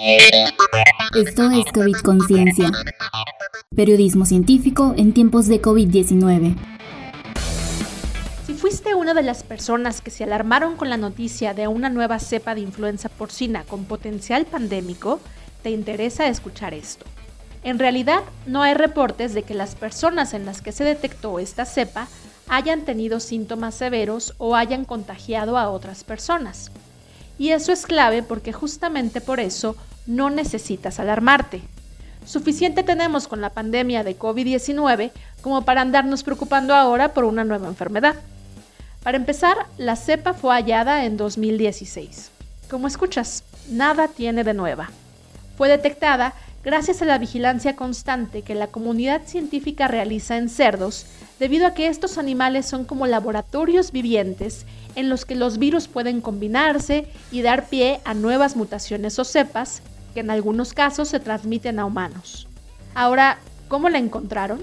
Esto es COVID Conciencia. Periodismo científico en tiempos de COVID-19. Si fuiste una de las personas que se alarmaron con la noticia de una nueva cepa de influenza porcina con potencial pandémico, te interesa escuchar esto. En realidad, no hay reportes de que las personas en las que se detectó esta cepa hayan tenido síntomas severos o hayan contagiado a otras personas. Y eso es clave porque justamente por eso no necesitas alarmarte. Suficiente tenemos con la pandemia de COVID-19 como para andarnos preocupando ahora por una nueva enfermedad. Para empezar, la cepa fue hallada en 2016. Como escuchas, nada tiene de nueva. Fue detectada gracias a la vigilancia constante que la comunidad científica realiza en cerdos, debido a que estos animales son como laboratorios vivientes en los que los virus pueden combinarse y dar pie a nuevas mutaciones o cepas que en algunos casos se transmiten a humanos. Ahora, ¿cómo la encontraron?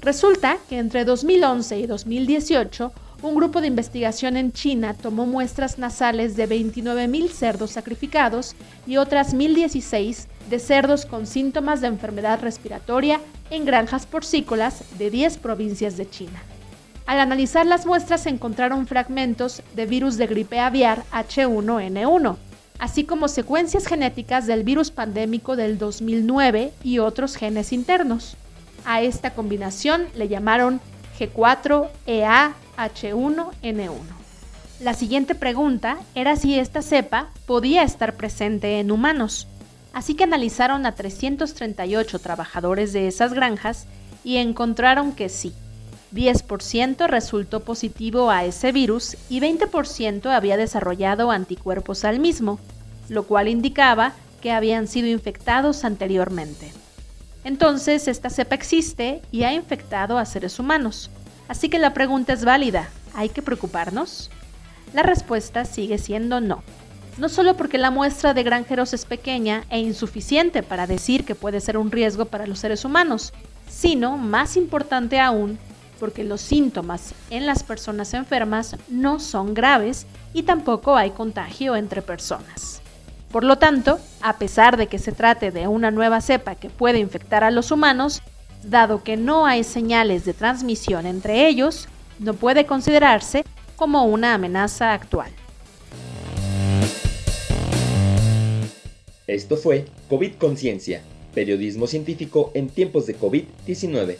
Resulta que entre 2011 y 2018, un grupo de investigación en China tomó muestras nasales de 29.000 cerdos sacrificados y otras 1.016 de cerdos con síntomas de enfermedad respiratoria en granjas porcícolas de 10 provincias de China. Al analizar las muestras se encontraron fragmentos de virus de gripe aviar H1N1, así como secuencias genéticas del virus pandémico del 2009 y otros genes internos. A esta combinación le llamaron G4EAH1N1. La siguiente pregunta era si esta cepa podía estar presente en humanos. Así que analizaron a 338 trabajadores de esas granjas y encontraron que sí. 10% resultó positivo a ese virus y 20% había desarrollado anticuerpos al mismo, lo cual indicaba que habían sido infectados anteriormente. Entonces, esta cepa existe y ha infectado a seres humanos. Así que la pregunta es válida. ¿Hay que preocuparnos? La respuesta sigue siendo no. No solo porque la muestra de granjeros es pequeña e insuficiente para decir que puede ser un riesgo para los seres humanos, sino, más importante aún, porque los síntomas en las personas enfermas no son graves y tampoco hay contagio entre personas. Por lo tanto, a pesar de que se trate de una nueva cepa que puede infectar a los humanos, dado que no hay señales de transmisión entre ellos, no puede considerarse como una amenaza actual. Esto fue COVID Conciencia, periodismo científico en tiempos de COVID-19